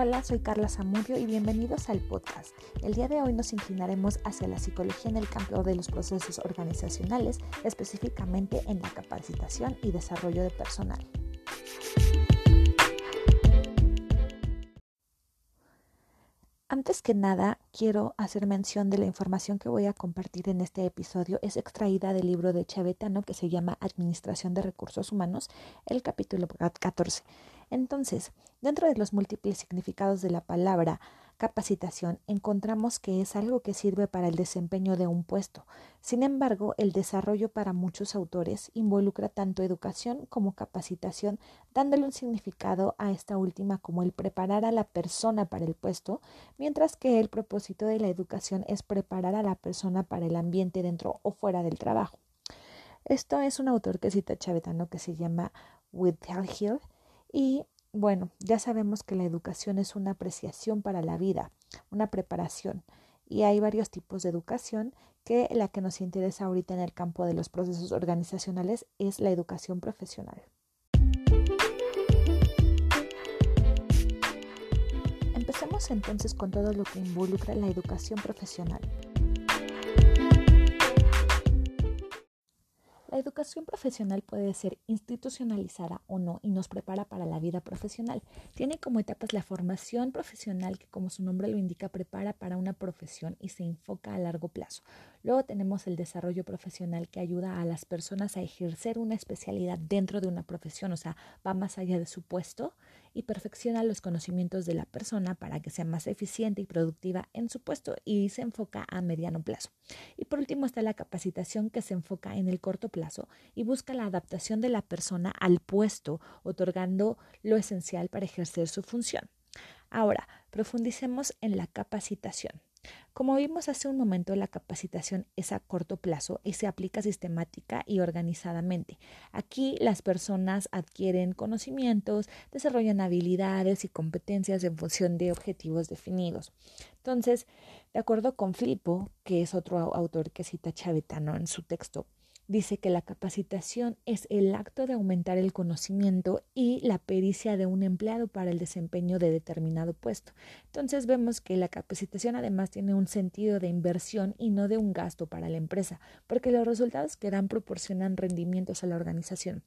Hola, soy Carla Zamudio y bienvenidos al podcast. El día de hoy nos inclinaremos hacia la psicología en el campo de los procesos organizacionales, específicamente en la capacitación y desarrollo de personal. Antes que nada, quiero hacer mención de la información que voy a compartir en este episodio. Es extraída del libro de Chavetano que se llama Administración de Recursos Humanos, el capítulo 14. Entonces, dentro de los múltiples significados de la palabra capacitación, encontramos que es algo que sirve para el desempeño de un puesto. Sin embargo, el desarrollo para muchos autores involucra tanto educación como capacitación, dándole un significado a esta última como el preparar a la persona para el puesto, mientras que el propósito de la educación es preparar a la persona para el ambiente dentro o fuera del trabajo. Esto es un autor que cita Chavetano que se llama Hill y bueno, ya sabemos que la educación es una apreciación para la vida, una preparación. Y hay varios tipos de educación que la que nos interesa ahorita en el campo de los procesos organizacionales es la educación profesional. Empecemos entonces con todo lo que involucra la educación profesional. La educación profesional puede ser institucionalizada o no y nos prepara para la vida profesional. Tiene como etapas la formación profesional que como su nombre lo indica prepara para una profesión y se enfoca a largo plazo. Luego tenemos el desarrollo profesional que ayuda a las personas a ejercer una especialidad dentro de una profesión, o sea, va más allá de su puesto y perfecciona los conocimientos de la persona para que sea más eficiente y productiva en su puesto y se enfoca a mediano plazo. Y por último está la capacitación que se enfoca en el corto plazo y busca la adaptación de la persona al puesto, otorgando lo esencial para ejercer su función. Ahora, profundicemos en la capacitación. Como vimos hace un momento, la capacitación es a corto plazo y se aplica sistemática y organizadamente. Aquí las personas adquieren conocimientos, desarrollan habilidades y competencias en función de objetivos definidos. Entonces, de acuerdo con Filippo, que es otro autor que cita Chavetano en su texto, dice que la capacitación es el acto de aumentar el conocimiento y la pericia de un empleado para el desempeño de determinado puesto. Entonces vemos que la capacitación además tiene un sentido de inversión y no de un gasto para la empresa, porque los resultados que dan proporcionan rendimientos a la organización.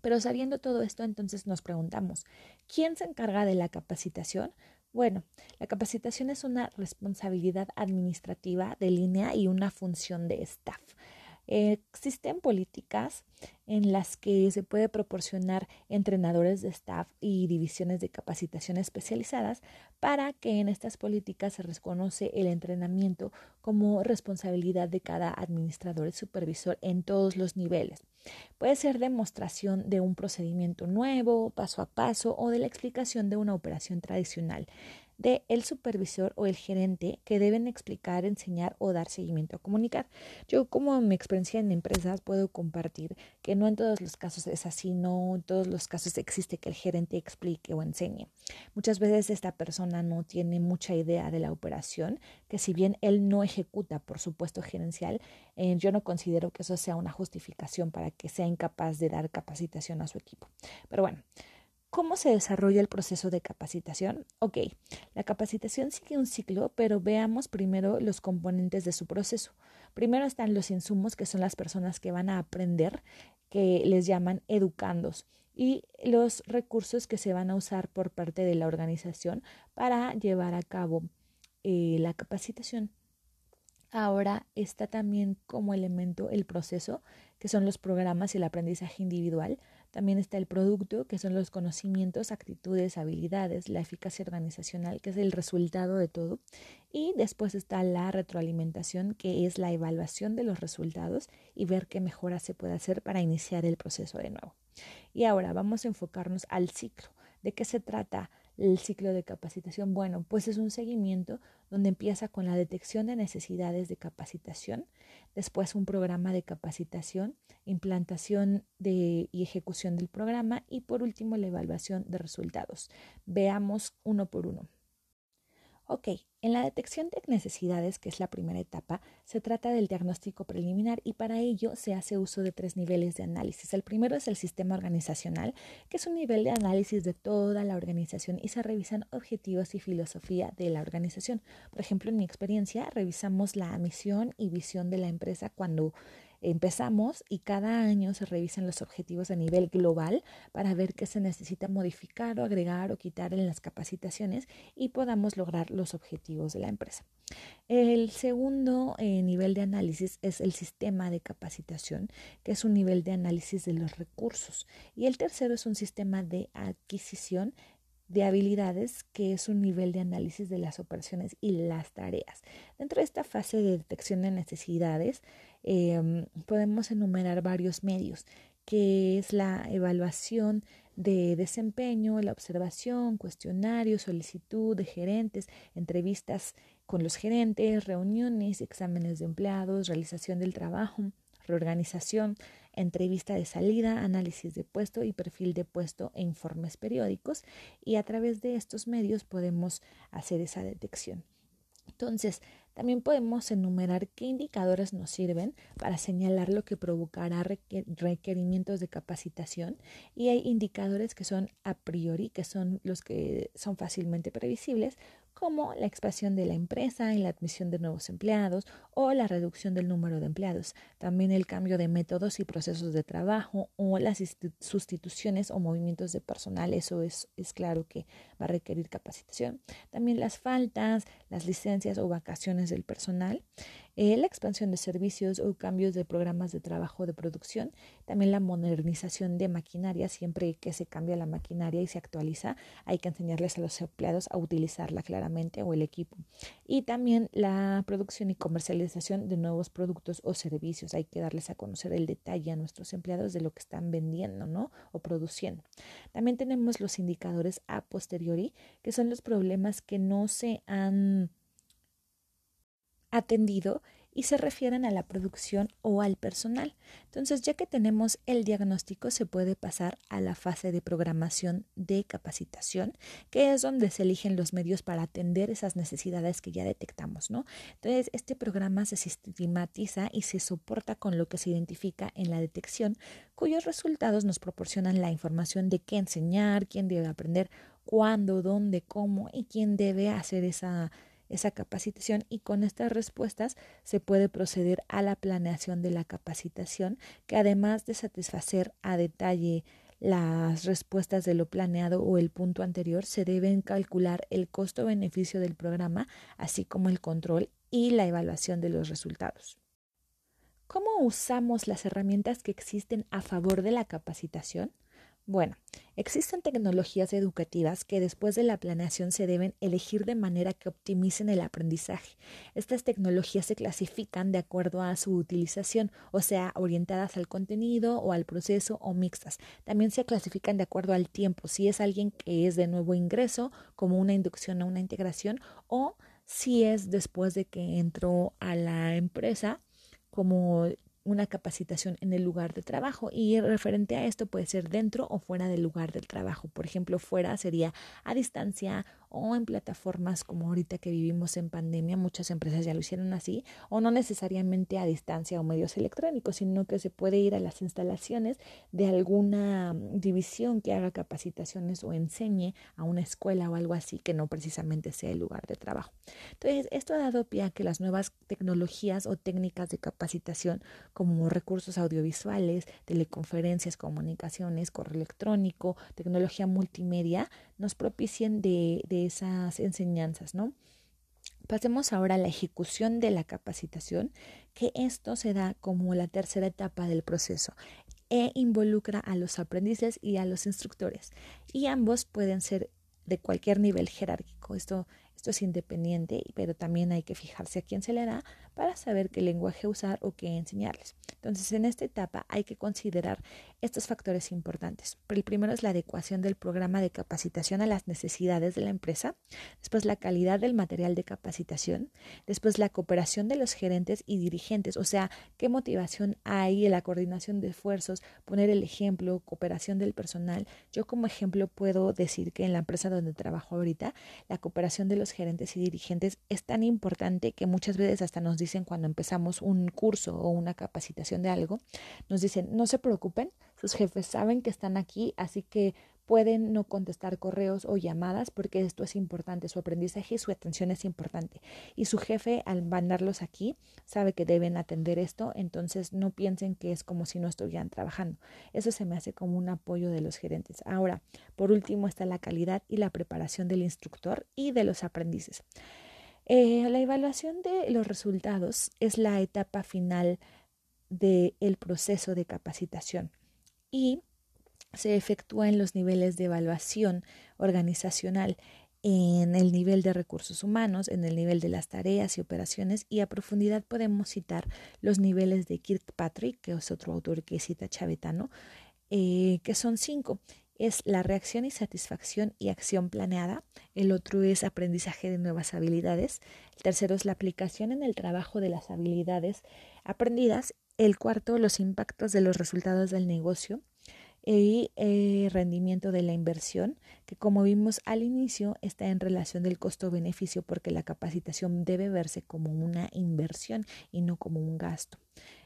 Pero sabiendo todo esto, entonces nos preguntamos, ¿quién se encarga de la capacitación? Bueno, la capacitación es una responsabilidad administrativa de línea y una función de staff existen políticas en las que se puede proporcionar entrenadores de staff y divisiones de capacitación especializadas para que en estas políticas se reconoce el entrenamiento como responsabilidad de cada administrador y supervisor en todos los niveles. Puede ser demostración de un procedimiento nuevo, paso a paso, o de la explicación de una operación tradicional de el supervisor o el gerente que deben explicar, enseñar o dar seguimiento a comunicar. Yo como mi experiencia en empresas puedo compartir que no en todos los casos es así, no en todos los casos existe que el gerente explique o enseñe. Muchas veces esta persona no tiene mucha idea de la operación, que si bien él no ejecuta por supuesto gerencial, eh, yo no considero que eso sea una justificación para que sea incapaz de dar capacitación a su equipo. Pero bueno, ¿Cómo se desarrolla el proceso de capacitación? Ok, la capacitación sigue un ciclo, pero veamos primero los componentes de su proceso. Primero están los insumos, que son las personas que van a aprender, que les llaman educandos, y los recursos que se van a usar por parte de la organización para llevar a cabo eh, la capacitación. Ahora está también como elemento el proceso, que son los programas y el aprendizaje individual. También está el producto, que son los conocimientos, actitudes, habilidades, la eficacia organizacional, que es el resultado de todo. Y después está la retroalimentación, que es la evaluación de los resultados y ver qué mejoras se puede hacer para iniciar el proceso de nuevo. Y ahora vamos a enfocarnos al ciclo. ¿De qué se trata el ciclo de capacitación? Bueno, pues es un seguimiento donde empieza con la detección de necesidades de capacitación, después un programa de capacitación, implantación de, y ejecución del programa y por último la evaluación de resultados. Veamos uno por uno. Ok, en la detección de necesidades, que es la primera etapa, se trata del diagnóstico preliminar y para ello se hace uso de tres niveles de análisis. El primero es el sistema organizacional, que es un nivel de análisis de toda la organización y se revisan objetivos y filosofía de la organización. Por ejemplo, en mi experiencia, revisamos la misión y visión de la empresa cuando empezamos y cada año se revisan los objetivos a nivel global para ver qué se necesita modificar o agregar o quitar en las capacitaciones y podamos lograr los objetivos de la empresa. El segundo eh, nivel de análisis es el sistema de capacitación, que es un nivel de análisis de los recursos. Y el tercero es un sistema de adquisición de habilidades, que es un nivel de análisis de las operaciones y las tareas. Dentro de esta fase de detección de necesidades, Em, podemos enumerar varios medios, que es la evaluación de desempeño, la observación, cuestionario, solicitud de gerentes, entrevistas con los gerentes, reuniones, exámenes de empleados, realización del trabajo, reorganización, entrevista de salida, análisis de puesto y perfil de puesto e informes periódicos y a través de estos medios podemos hacer esa detección. Entonces, también podemos enumerar qué indicadores nos sirven para señalar lo que provocará requerimientos de capacitación y hay indicadores que son a priori, que son los que son fácilmente previsibles, como la expansión de la empresa en la admisión de nuevos empleados o la reducción del número de empleados, también el cambio de métodos y procesos de trabajo o las sustituciones o movimientos de personal, eso es, es claro que va a requerir capacitación, también las faltas, las licencias o vacaciones del personal, eh, la expansión de servicios o cambios de programas de trabajo de producción, también la modernización de maquinaria, siempre que se cambia la maquinaria y se actualiza, hay que enseñarles a los empleados a utilizarla claramente o el equipo. Y también la producción y comercialización de nuevos productos o servicios, hay que darles a conocer el detalle a nuestros empleados de lo que están vendiendo, ¿no? O produciendo. También tenemos los indicadores a posteriori, que son los problemas que no se han atendido y se refieren a la producción o al personal. Entonces, ya que tenemos el diagnóstico, se puede pasar a la fase de programación de capacitación, que es donde se eligen los medios para atender esas necesidades que ya detectamos, ¿no? Entonces, este programa se sistematiza y se soporta con lo que se identifica en la detección, cuyos resultados nos proporcionan la información de qué enseñar, quién debe aprender, cuándo, dónde, cómo y quién debe hacer esa esa capacitación y con estas respuestas se puede proceder a la planeación de la capacitación que además de satisfacer a detalle las respuestas de lo planeado o el punto anterior, se deben calcular el costo-beneficio del programa, así como el control y la evaluación de los resultados. ¿Cómo usamos las herramientas que existen a favor de la capacitación? Bueno, existen tecnologías educativas que después de la planeación se deben elegir de manera que optimicen el aprendizaje. Estas tecnologías se clasifican de acuerdo a su utilización, o sea, orientadas al contenido o al proceso o mixtas. También se clasifican de acuerdo al tiempo, si es alguien que es de nuevo ingreso, como una inducción o una integración, o si es después de que entró a la empresa como una capacitación en el lugar de trabajo y referente a esto puede ser dentro o fuera del lugar del trabajo. Por ejemplo, fuera sería a distancia o en plataformas como ahorita que vivimos en pandemia, muchas empresas ya lo hicieron así, o no necesariamente a distancia o medios electrónicos, sino que se puede ir a las instalaciones de alguna división que haga capacitaciones o enseñe a una escuela o algo así que no precisamente sea el lugar de trabajo. Entonces, esto ha dado pie a que las nuevas tecnologías o técnicas de capacitación como recursos audiovisuales, teleconferencias, comunicaciones, correo electrónico, tecnología multimedia, nos propicien de, de esas enseñanzas, ¿no? Pasemos ahora a la ejecución de la capacitación, que esto se da como la tercera etapa del proceso e involucra a los aprendices y a los instructores. Y ambos pueden ser de cualquier nivel jerárquico. Esto, esto es independiente, pero también hay que fijarse a quién se le da para saber qué lenguaje usar o qué enseñarles. Entonces, en esta etapa hay que considerar estos factores importantes. El primero es la adecuación del programa de capacitación a las necesidades de la empresa, después la calidad del material de capacitación, después la cooperación de los gerentes y dirigentes, o sea, qué motivación hay la coordinación de esfuerzos, poner el ejemplo, cooperación del personal. Yo como ejemplo puedo decir que en la empresa donde trabajo ahorita, la cooperación de los gerentes y dirigentes es tan importante que muchas veces hasta nos dicen cuando empezamos un curso o una capacitación de algo, nos dicen, no se preocupen, sus jefes saben que están aquí, así que pueden no contestar correos o llamadas porque esto es importante, su aprendizaje y su atención es importante. Y su jefe al mandarlos aquí sabe que deben atender esto, entonces no piensen que es como si no estuvieran trabajando. Eso se me hace como un apoyo de los gerentes. Ahora, por último está la calidad y la preparación del instructor y de los aprendices. Eh, la evaluación de los resultados es la etapa final del proceso de capacitación y se efectúa en los niveles de evaluación organizacional, en el nivel de recursos humanos, en el nivel de las tareas y operaciones y a profundidad podemos citar los niveles de Kirkpatrick, que es otro autor que cita Chavetano, eh, que son cinco. Es la reacción y satisfacción y acción planeada. El otro es aprendizaje de nuevas habilidades. El tercero es la aplicación en el trabajo de las habilidades aprendidas. El cuarto, los impactos de los resultados del negocio y eh, rendimiento de la inversión, que como vimos al inicio está en relación del costo-beneficio porque la capacitación debe verse como una inversión y no como un gasto.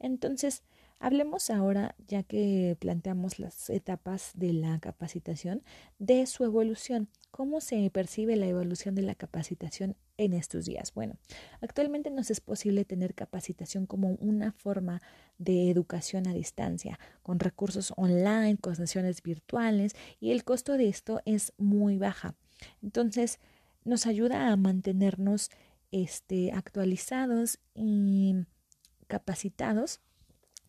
Entonces, Hablemos ahora, ya que planteamos las etapas de la capacitación, de su evolución. ¿Cómo se percibe la evolución de la capacitación en estos días? Bueno, actualmente nos es posible tener capacitación como una forma de educación a distancia, con recursos online, con sesiones virtuales, y el costo de esto es muy baja. Entonces, nos ayuda a mantenernos este, actualizados y capacitados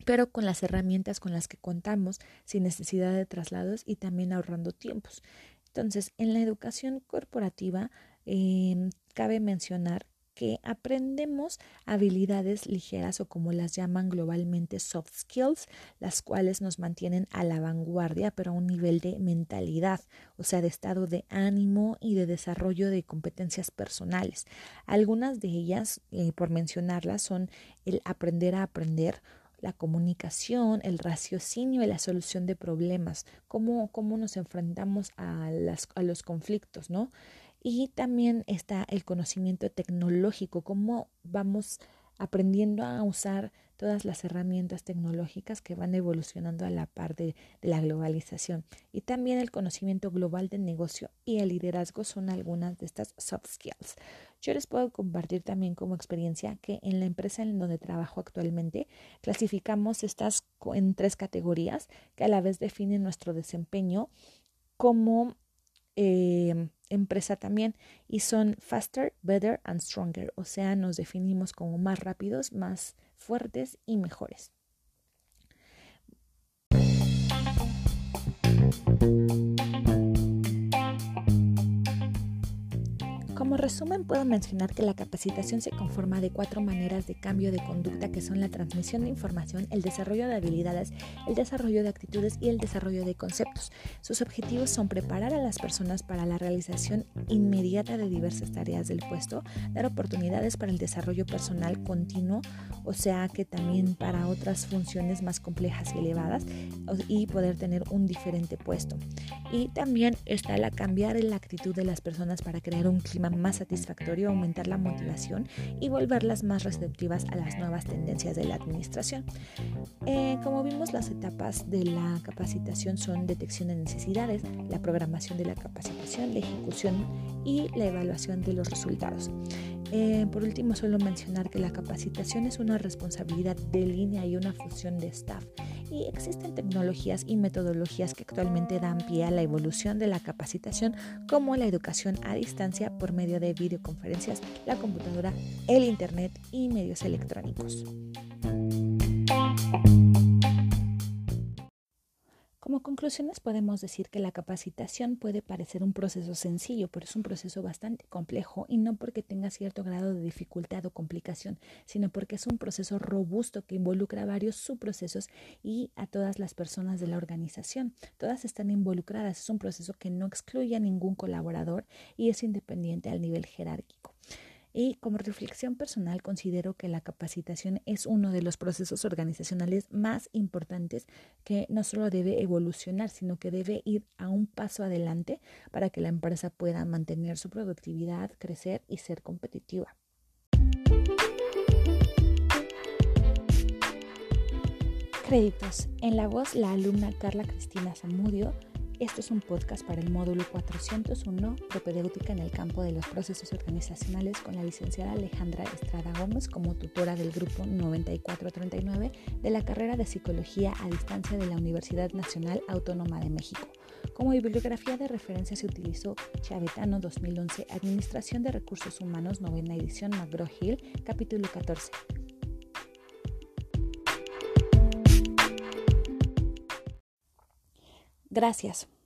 pero con las herramientas con las que contamos, sin necesidad de traslados y también ahorrando tiempos. Entonces, en la educación corporativa em, cabe mencionar que aprendemos habilidades ligeras o como las llaman globalmente soft skills, las cuales nos mantienen a la vanguardia, pero a un nivel de mentalidad, o sea, de estado de ánimo y de desarrollo de competencias personales. Algunas de ellas, eh, por mencionarlas, son el aprender a aprender, la comunicación, el raciocinio y la solución de problemas, cómo, cómo nos enfrentamos a, los conflictos, ¿no? Y también está el conocimiento tecnológico, cómo vamos aprendiendo a usar todas las herramientas tecnológicas que van evolucionando a la par de, la globalización. Y también el conocimiento global del negocio y el liderazgo son algunas de estas soft skills. Yo les puedo compartir también como experiencia que en la empresa en donde trabajo actualmente clasificamos estas en tres categorías que a la vez definen nuestro desempeño como eh, empresa también y son faster, better and stronger, o sea, nos definimos como más rápidos, más fuertes y mejores. Como resumen, puedo mencionar que la capacitación se conforma de cuatro maneras de cambio de conducta que son la transmisión de información, el desarrollo de habilidades, el desarrollo de actitudes y el desarrollo de conceptos. Sus objetivos son preparar a las personas para la realización inmediata de diversas tareas del puesto, dar oportunidades para el desarrollo personal continuo, o sea que también para otras funciones más complejas y elevadas y poder tener un diferente puesto. Y también está la cambiar la actitud de las personas para crear un clima más satisfactorio, aumentar la motivación y volverlas más receptivas a las nuevas tendencias de la administración. Eh, como vimos, las etapas de la capacitación son detección de necesidades, la programación de la capacitación, la ejecución y la evaluación de los resultados. Eh, por último, solo mencionar que la capacitación es una responsabilidad de línea y una función de staff y existen tecnologías y metodologías que actualmente dan pie a la evolución de la capacitación como la educación a distancia por medio de videoconferencias, la computadora, el Internet y medios electrónicos. Conclusiones podemos decir que la capacitación puede parecer un proceso sencillo, pero es un proceso bastante complejo y no porque tenga cierto grado de dificultad o complicación, sino porque es un proceso robusto que involucra varios subprocesos y a todas las personas de la organización. Todas están involucradas, es un proceso que no excluye a ningún colaborador y es independiente al nivel jerárquico. Y como reflexión personal considero que la capacitación es uno de los procesos organizacionales más importantes que no solo debe evolucionar, sino que debe ir a un paso adelante para que la empresa pueda mantener su productividad, crecer y ser competitiva. Créditos. En la voz, la alumna Carla Cristina Zamudio este es un podcast para el módulo 401, propedéutica en el campo de los procesos organizacionales, con la licenciada Alejandra Estrada Gómez como tutora del grupo 9439 de la carrera de Psicología a Distancia de la Universidad Nacional Autónoma de México. Como bibliografía de referencia se utilizó Chavetano 2011, Administración de Recursos Humanos, novena edición, McGraw-Hill, capítulo 14. Gracias.